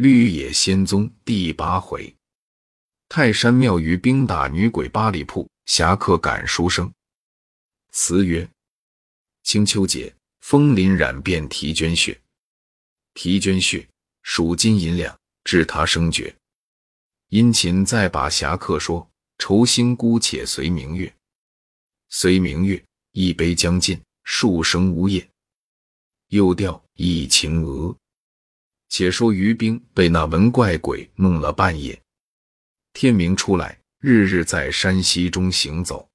绿野仙踪第八回，泰山庙宇冰打女鬼八里铺，侠客赶书生。词曰：清秋节，枫林染遍啼鹃血。啼鹃血，数金银两，致他生绝。殷勤再把侠客说，愁心姑且随明月。随明月，一杯将尽，数声呜咽。又调忆情娥。且说于兵被那文怪鬼弄了半夜，天明出来，日日在山溪中行走，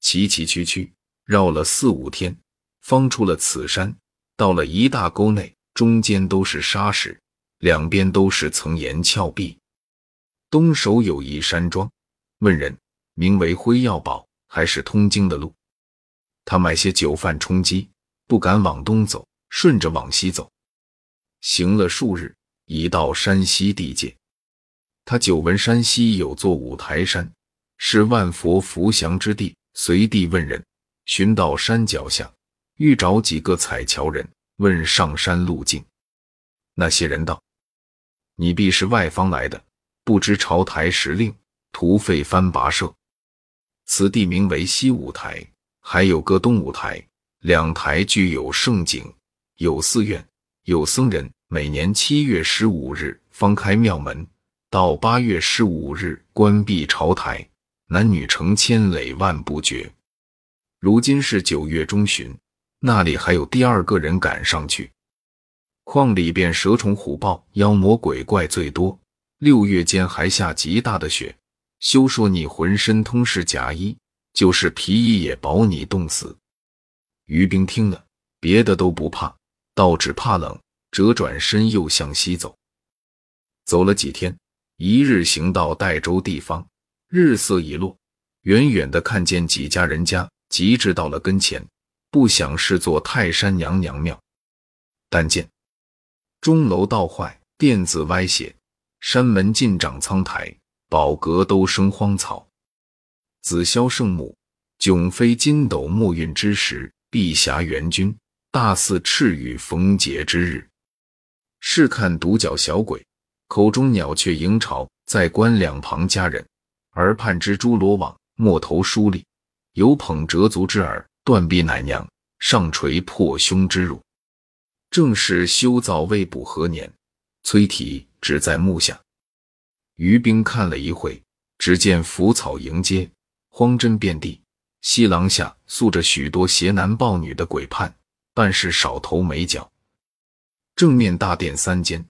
崎崎岖岖绕了四五天，方出了此山。到了一大沟内，中间都是沙石，两边都是层岩峭壁。东首有一山庄，问人名为辉耀堡，还是通经的路。他买些酒饭充饥，不敢往东走，顺着往西走。行了数日，已到山西地界。他久闻山西有座五台山，是万佛伏降之地，随地问人，寻到山脚下，欲找几个彩桥人，问上山路径。那些人道：“你必是外方来的，不知朝台时令，徒费番跋涉。此地名为西五台，还有个东五台，两台具有胜景，有寺院。”有僧人每年七月十五日方开庙门，到八月十五日关闭朝台，男女成千累万不绝。如今是九月中旬，那里还有第二个人赶上去。矿里边蛇虫虎豹、妖魔鬼怪最多。六月间还下极大的雪，休说你浑身通是甲衣，就是皮衣也保你冻死。于兵听了，别的都不怕。道只怕冷，折转身又向西走。走了几天，一日行到代州地方，日色已落，远远的看见几家人家，急至到了跟前，不想是座泰山娘娘庙。但见钟楼倒坏，殿子歪斜，山门尽长苍苔，宝阁都生荒草。紫霄圣母，迥非金斗墨韵之时，碧霞元君。大肆赤羽逢节之日，试看独角小鬼，口中鸟雀迎巢，在观两旁佳人，耳畔蜘蛛罗网，莫头梳理，有捧折足之耳，断臂奶娘，上垂破胸之乳，正是修造未卜何年？崔提只在目下。于兵看了一会，只见腐草迎接，荒针遍地，西廊下宿着许多携男抱女的鬼判。半是少头没脚，正面大殿三间，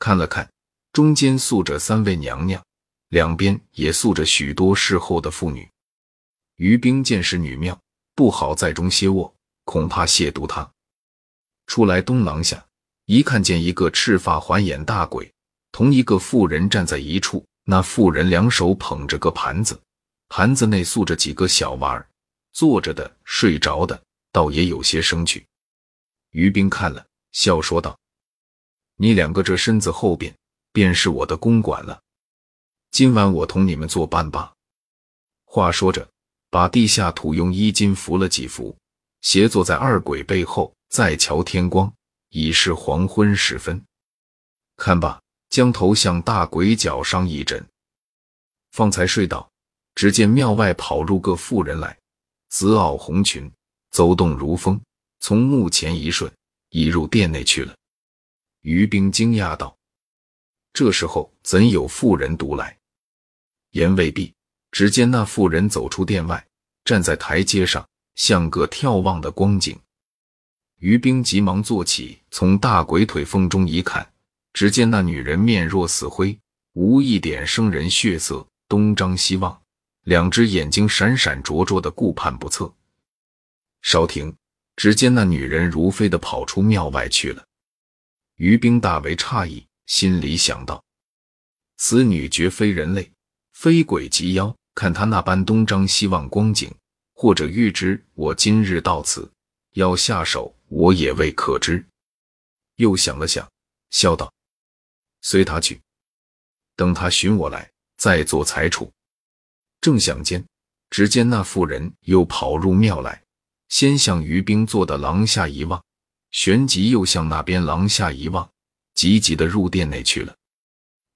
看了看，中间宿着三位娘娘，两边也宿着许多侍候的妇女。于兵见是女庙，不好在中歇卧，恐怕亵渎她。出来东廊下，一看见一个赤发环眼大鬼，同一个妇人站在一处，那妇人两手捧着个盘子，盘子内宿着几个小娃儿，坐着的、睡着的，倒也有些生趣。于兵看了，笑说道：“你两个这身子后边，便是我的公馆了。今晚我同你们作伴吧。”话说着，把地下土用衣襟扶了几扶，斜坐在二鬼背后，再瞧天光，已是黄昏时分。看罢，将头向大鬼脚上一枕，方才睡倒，只见庙外跑入个妇人来，紫袄红裙，走动如风。从墓前一瞬，移入殿内去了。于兵惊讶道：“这时候怎有妇人独来？”言未毕，只见那妇人走出殿外，站在台阶上，像个眺望的光景。于兵急忙坐起，从大鬼腿缝中一看，只见那女人面若死灰，无一点生人血色，东张西望，两只眼睛闪闪灼灼的，顾盼不测。稍停。只见那女人如飞的跑出庙外去了。于兵大为诧异，心里想到：此女绝非人类，非鬼即妖。看她那般东张西望光景，或者预知我今日到此要下手，我也未可知。又想了想，笑道：“随他去，等他寻我来，再做裁处。”正想间，只见那妇人又跑入庙来。先向于兵坐的廊下一望，旋即又向那边廊下一望，急急的入殿内去了。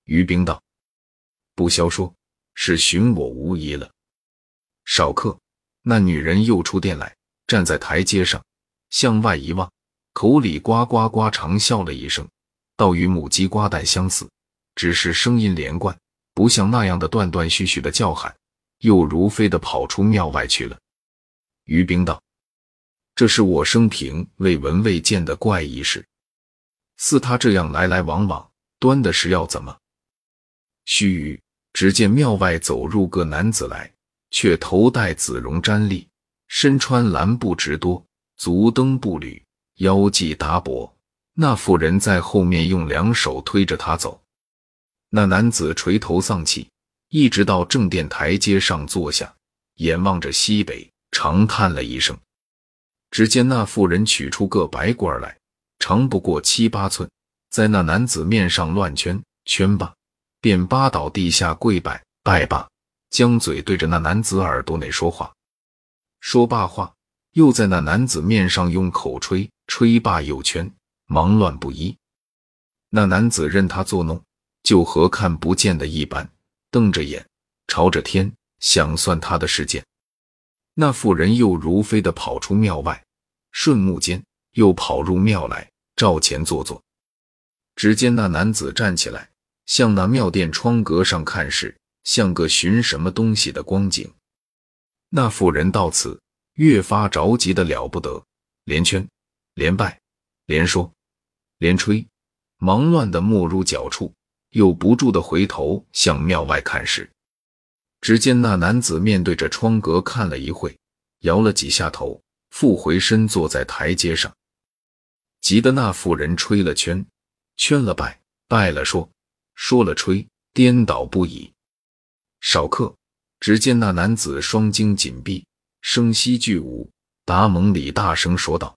于冰道：“不消说，是寻我无疑了。”少客，那女人又出殿来，站在台阶上，向外一望，口里呱呱呱长笑了一声，倒与母鸡瓜蛋相似，只是声音连贯，不像那样的断断续续的叫喊，又如飞的跑出庙外去了。于冰道：“这是我生平未闻未见的怪异事，似他这样来来往往，端的是要怎么？”须臾，只见庙外走入个男子来，却头戴紫绒毡笠，身穿蓝布直多，足蹬步履，腰系达帛。那妇人在后面用两手推着他走。那男子垂头丧气，一直到正殿台阶上坐下，眼望着西北。长叹了一声，只见那妇人取出个白罐来，长不过七八寸，在那男子面上乱圈圈罢，便扒倒地下跪拜拜罢，将嘴对着那男子耳朵内说话。说罢话，又在那男子面上用口吹吹罢又圈，忙乱不一。那男子任他作弄，就和看不见的一般，瞪着眼，朝着天想算他的事件。那妇人又如飞的跑出庙外，瞬目间又跑入庙来，照前坐坐。只见那男子站起来，向那庙殿窗格上看时，像个寻什么东西的光景。那妇人到此越发着急的了不得，连圈，连拜，连说，连吹，忙乱的没入脚处，又不住的回头向庙外看时。只见那男子面对着窗格看了一会，摇了几下头，复回身坐在台阶上。急得那妇人吹了圈，圈了拜，拜了说，说了吹，颠倒不已。少客，只见那男子双睛紧闭，声息俱无。达蒙里大声说道：“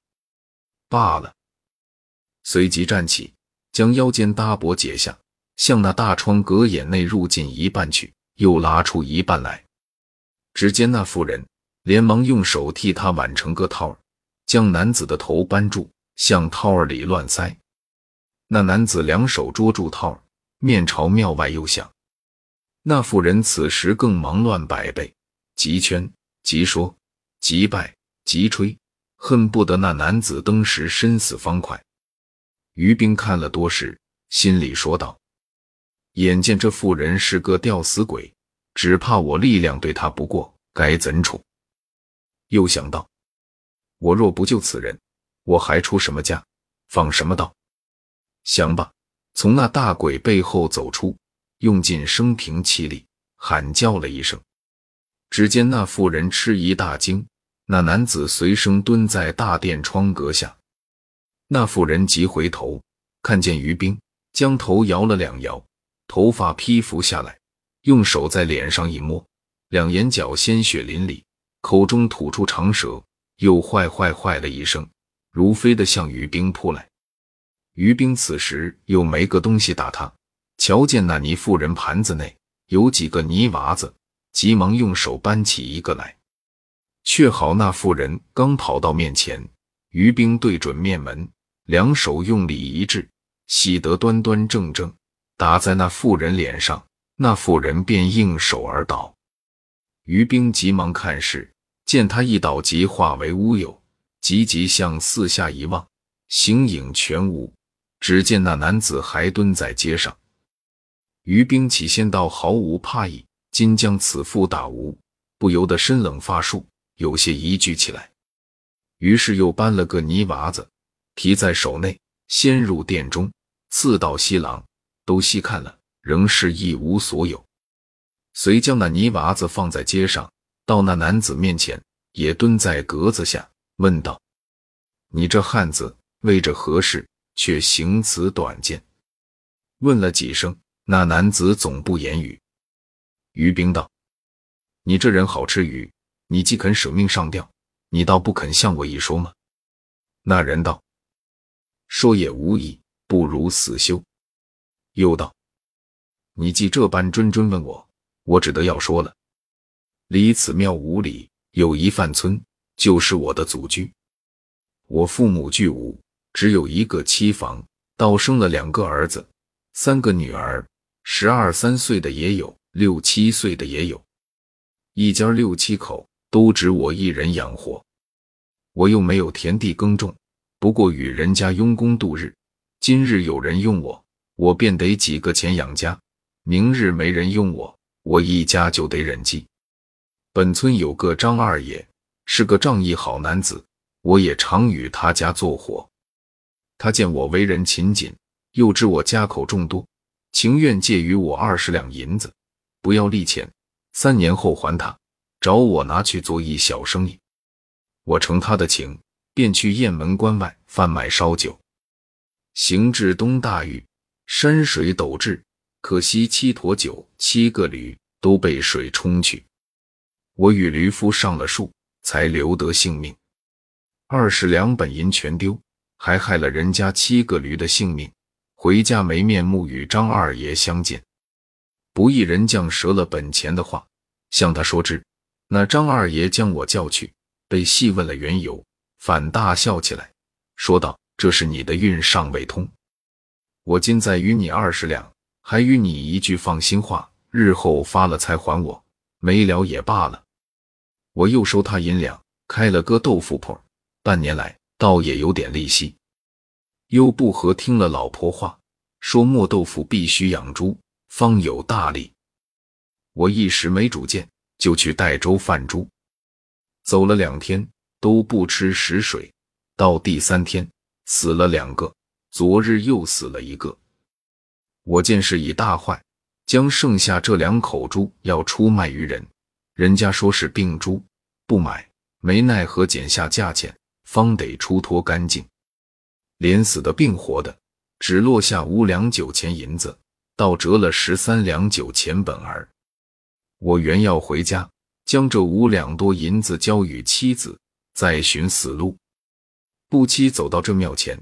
罢了。”随即站起，将腰间搭帛解下，向那大窗格眼内入进一半去。又拉出一半来，只见那妇人连忙用手替他挽成个套儿，将男子的头扳住，向套儿里乱塞。那男子两手捉住套儿，面朝庙外又想。那妇人此时更忙乱百倍，急圈、急说、急拜、急吹，恨不得那男子登时身死方快。于冰看了多时，心里说道。眼见这妇人是个吊死鬼，只怕我力量对她不过，该怎处？又想到，我若不救此人，我还出什么家，放什么道？想罢，从那大鬼背后走出，用尽生平气力喊叫了一声。只见那妇人吃一大惊，那男子随声蹲在大殿窗阁下。那妇人急回头，看见于冰，将头摇了两摇。头发披拂下来，用手在脸上一摸，两眼角鲜血淋漓，口中吐出长舌，又坏坏坏了一声，如飞的向于冰扑来。于冰此时又没个东西打他，瞧见那泥妇人盘子内有几个泥娃子，急忙用手搬起一个来，却好那妇人刚跑到面前，于冰对准面门，两手用力一掷，喜得端端正正。打在那妇人脸上，那妇人便应手而倒。于冰急忙看时，见他一倒即化为乌有，急急向四下一望，形影全无。只见那男子还蹲在街上。于冰起先倒毫无怕意，今将此妇打无，不由得身冷发束，有些疑惧起来。于是又搬了个泥娃子，提在手内，先入殿中，刺到西廊。都细看了，仍是一无所有。遂将那泥娃子放在街上，到那男子面前，也蹲在格子下，问道：“你这汉子为着何事，却行此短见？”问了几声，那男子总不言语。于冰道：“你这人好吃鱼，你既肯舍命上吊，你倒不肯向我一说吗？”那人道：“说也无益，不如死休。”又道：“你既这般谆谆问我，我只得要说了。离此庙五里有一范村，就是我的祖居。我父母俱无，只有一个妻房，倒生了两个儿子，三个女儿，十二三岁的也有，六七岁的也有，一家六七口都只我一人养活。我又没有田地耕种，不过与人家佣工度日。今日有人用我，我便得几个钱养家；明日没人用我，我一家就得忍饥。本村有个张二爷，是个仗义好男子，我也常与他家做伙。他见我为人勤谨，又知我家口众多，情愿借予我二十两银子，不要利钱，三年后还他，找我拿去做一小生意。我承他的情，便去雁门关外贩卖烧酒。行至东大峪，山水陡峙，可惜七坨酒、七个驴都被水冲去。我与驴夫上了树，才留得性命。二十两本银全丢，还害了人家七个驴的性命。回家没面目与张二爷相见。不义人将折了本钱的话向他说之，那张二爷将我叫去，被细问了缘由，反大笑起来，说道。这是你的运尚未通，我今再与你二十两，还与你一句放心话，日后发了财还我，没了也罢了。我又收他银两，开了个豆腐铺，半年来倒也有点利息。又不和听了老婆话，说磨豆腐必须养猪，方有大利。我一时没主见，就去代州贩猪，走了两天都不吃食水，到第三天。死了两个，昨日又死了一个。我见事已大坏，将剩下这两口猪要出卖于人，人家说是病猪，不买，没奈何减下价钱，方得出脱干净。连死的病活的，只落下五两酒钱银子，倒折了十三两酒钱本儿。我原要回家，将这五两多银子交与妻子，再寻死路。不期走到这庙前，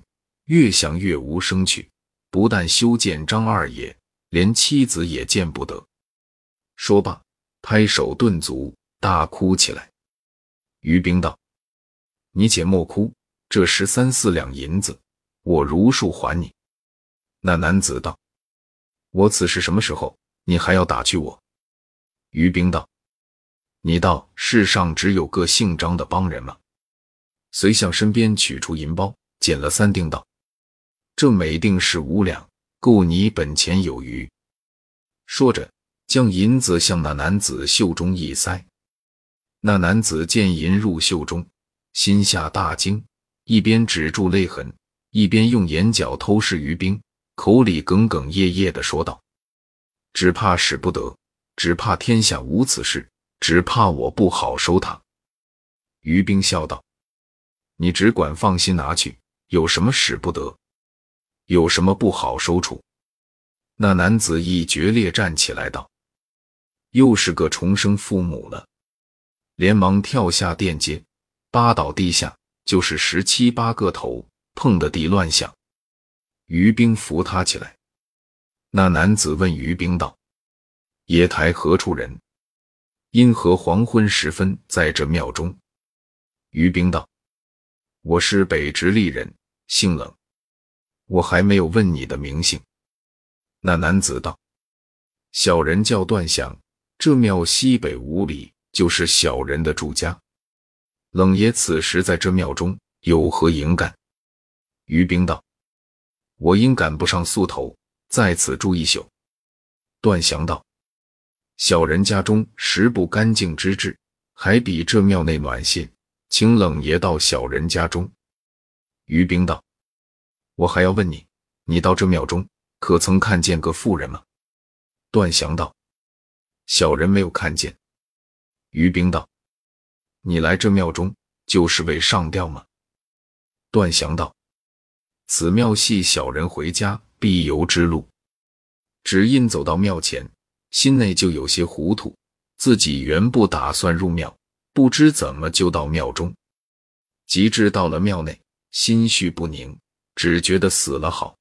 越想越无声去。不但修建张二爷，连妻子也见不得。说罢，拍手顿足，大哭起来。于冰道：“你且莫哭，这十三四两银子，我如数还你。”那男子道：“我此时什么时候？你还要打趣我？”于冰道：“你道世上只有个姓张的帮人吗？”遂向身边取出银包，捡了三锭，道：“这每锭是五两，够你本钱有余。”说着，将银子向那男子袖中一塞。那男子见银入袖中，心下大惊，一边止住泪痕，一边用眼角偷视于冰，口里哽哽咽咽的说道：“只怕使不得，只怕天下无此事，只怕我不好收他。”于冰笑道。你只管放心拿去，有什么使不得？有什么不好收处？那男子一决裂，站起来道：“又是个重生父母了。”连忙跳下殿阶，扒倒地下，就是十七八个头，碰得地乱响。于兵扶他起来。那男子问于兵道：“爷台何处人？因何黄昏时分在这庙中？”于兵道。我是北直隶人，姓冷。我还没有问你的名姓。那男子道：“小人叫段祥，这庙西北五里就是小人的住家。冷爷此时在这庙中有何营干？”于冰道：“我因赶不上宿头，在此住一宿。”段祥道：“小人家中食不干净之至，还比这庙内暖些。”请冷爷到小人家中。于冰道：“我还要问你，你到这庙中可曾看见个妇人吗？”段祥道：“小人没有看见。”于冰道：“你来这庙中就是为上吊吗？”段祥道：“此庙系小人回家必由之路，只因走到庙前，心内就有些糊涂，自己原不打算入庙。”不知怎么就到庙中，及至到了庙内，心绪不宁，只觉得死了好。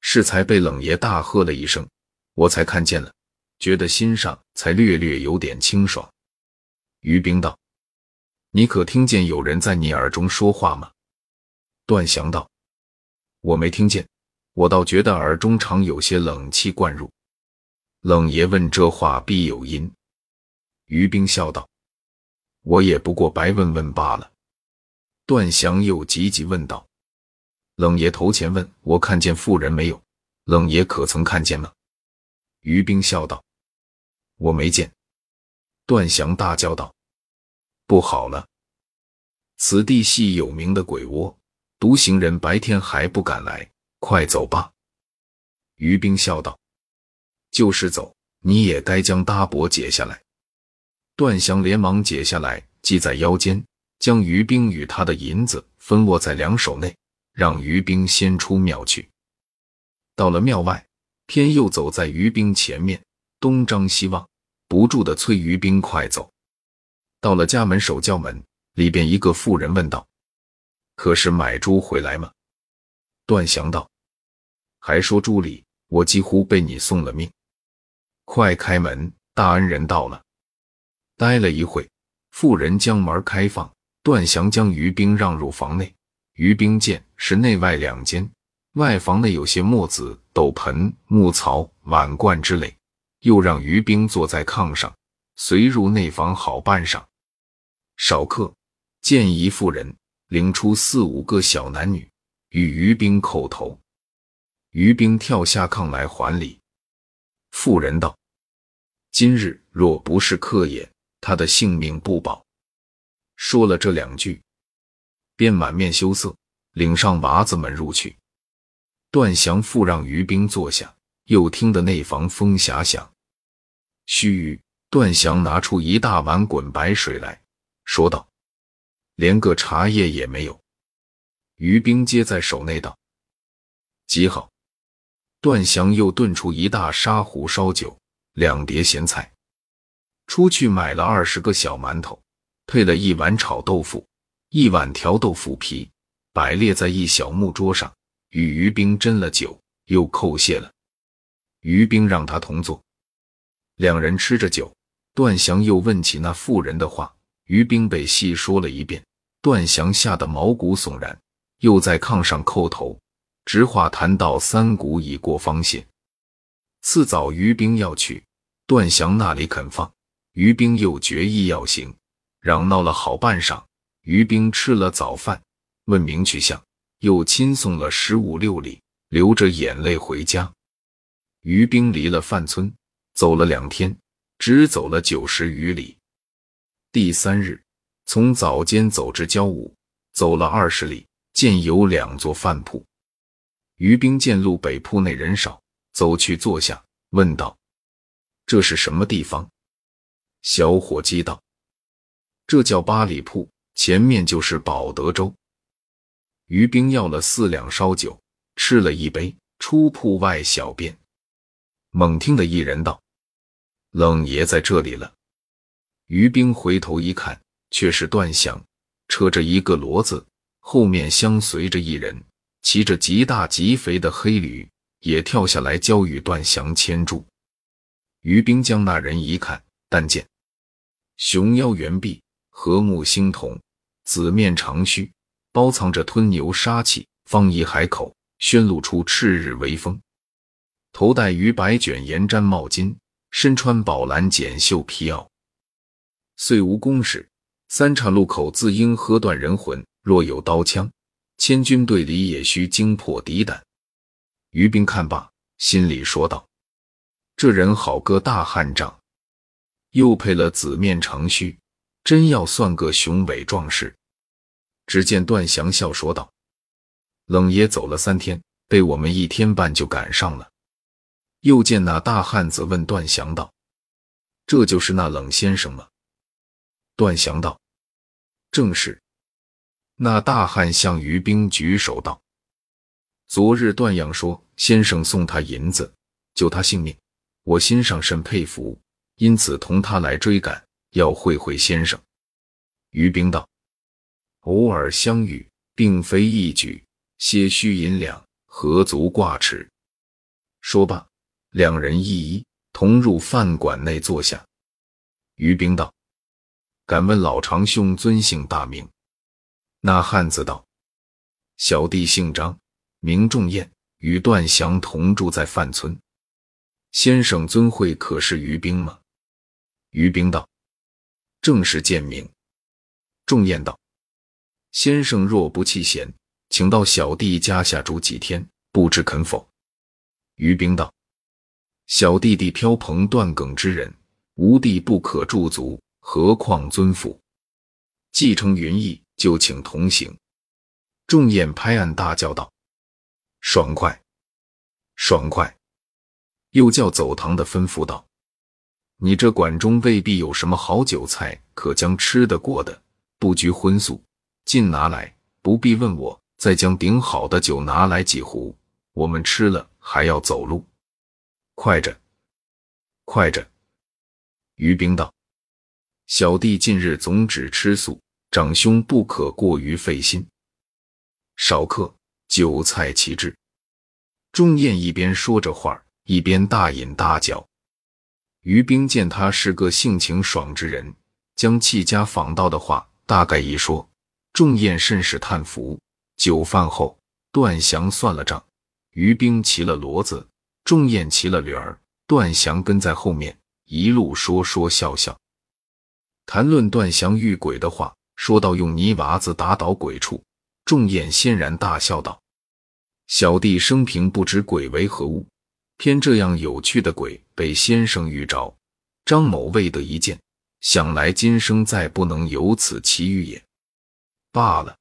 适才被冷爷大喝了一声，我才看见了，觉得心上才略略有点清爽。于冰道：“你可听见有人在你耳中说话吗？”段祥道：“我没听见，我倒觉得耳中常有些冷气灌入。冷爷问：“这话必有因？”于冰笑道：“我也不过白问问罢了。”段祥又急急问道：“冷爷头前问我看见妇人没有？冷爷可曾看见吗？”于冰笑道：“我没见。”段祥大叫道：“不好了！此地系有名的鬼窝，独行人白天还不敢来。”快走吧，于冰笑道：“就是走，你也该将搭帛解下来。”段祥连忙解下来，系在腰间，将于冰与他的银子分握在两手内，让于兵先出庙去。到了庙外，偏又走在于兵前面，东张西望，不住的催于兵快走。到了家门守教门里边，一个妇人问道：“可是买猪回来吗？”段祥道。还说朱里，我几乎被你送了命！快开门，大恩人到了。待了一会，妇人将门开放，段祥将于兵让入房内。于冰见是内外两间，外房内有些墨子、斗盆、木槽、碗罐之类，又让于冰坐在炕上，随入内房好半晌。少客见一妇人领出四五个小男女，与于冰叩头。于冰跳下炕来还礼，妇人道：“今日若不是客也，他的性命不保。”说了这两句，便满面羞涩，领上娃子们入去。段祥复让于冰坐下，又听得内房风匣响。须臾，段祥拿出一大碗滚白水来说道：“连个茶叶也没有。”于冰接在手内道：“极好。”段祥又炖出一大砂壶烧酒，两碟咸菜，出去买了二十个小馒头，配了一碗炒豆腐，一碗条豆腐皮，摆列在一小木桌上，与于冰斟了酒，又叩谢了。于冰让他同坐，两人吃着酒，段祥又问起那妇人的话，于冰被细说了一遍，段祥吓得毛骨悚然，又在炕上叩头。直话谈到三鼓已过方谢。次早于冰要去，段祥那里肯放，于冰又决意要行，嚷闹了好半晌。于兵吃了早饭，问明去向，又亲送了十五六里，流着眼泪回家。于兵离了范村，走了两天，只走了九十余里。第三日，从早间走至交午，走了二十里，见有两座饭铺。于兵见路北铺内人少，走去坐下，问道：“这是什么地方？”小伙计道：“这叫八里铺，前面就是保德州。”于兵要了四两烧酒，吃了一杯，出铺外小便。猛听的一人道：“冷爷在这里了。”于兵回头一看，却是段祥，扯着一个骡子，后面相随着一人。骑着极大极肥的黑驴，也跳下来交与段祥牵住。于兵将那人一看，但见熊腰圆臂，和睦星瞳，紫面长须，包藏着吞牛杀气，方一海口，宣露出赤日威风。头戴鱼白卷严毡帽巾，身穿宝蓝剪袖皮袄。虽无公事，三岔路口自应喝断人魂。若有刀枪。千军队里也需惊破敌胆。于兵看罢，心里说道：“这人好个大汉仗，又配了紫面长须，真要算个雄伟壮士。”只见段祥笑说道：“冷爷走了三天，被我们一天半就赶上了。”又见那大汉子问段祥道：“这就是那冷先生吗？”段祥道：“正是。”那大汉向于兵举手道：“昨日段阳说，先生送他银子，救他性命，我心上甚佩服，因此同他来追赶，要会会先生。”于兵道：“偶尔相遇，并非一举，些虚银两，何足挂齿？”说罢，两人一一同入饭馆内坐下。于冰道：“敢问老长兄尊姓大名？”那汉子道：“小弟姓张，名仲彦，与段祥同住在范村。先生尊会可是于兵吗？于兵道：“正是见明。”仲彦道：“先生若不弃嫌，请到小弟家下住几天，不知肯否？”于兵道：“小弟弟飘蓬断梗之人，无地不可驻足，何况尊府？既承云意，就请同行。”仲彦拍案大叫道：“爽快，爽快！”又叫走堂的吩咐道：“你这馆中未必有什么好酒菜可将吃得过的，不拘荤素，尽拿来，不必问我。再将顶好的酒拿来几壶，我们吃了还要走路。快着，快着！”于兵道：“小弟近日总只吃素，长兄不可过于费心。少客，酒菜齐至。”钟燕一边说着话一边大饮大嚼，于兵见他是个性情爽之人，将戚家访到的话大概一说，仲彦甚是叹服。酒饭后，段祥算了账，于兵骑了骡子，仲彦骑了驴儿，段祥跟在后面，一路说说笑笑，谈论段祥遇鬼的话，说到用泥娃子打倒鬼处，仲彦欣然大笑道：“小弟生平不知鬼为何物。”偏这样有趣的鬼被先生遇着，张某未得一见，想来今生再不能有此奇遇也。罢了。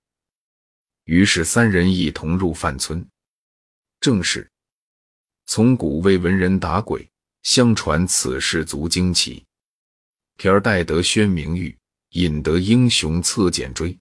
于是三人一同入范村。正是从古为文人打鬼，相传此事足惊奇。皮儿戴得宣名玉，引得英雄侧剪追。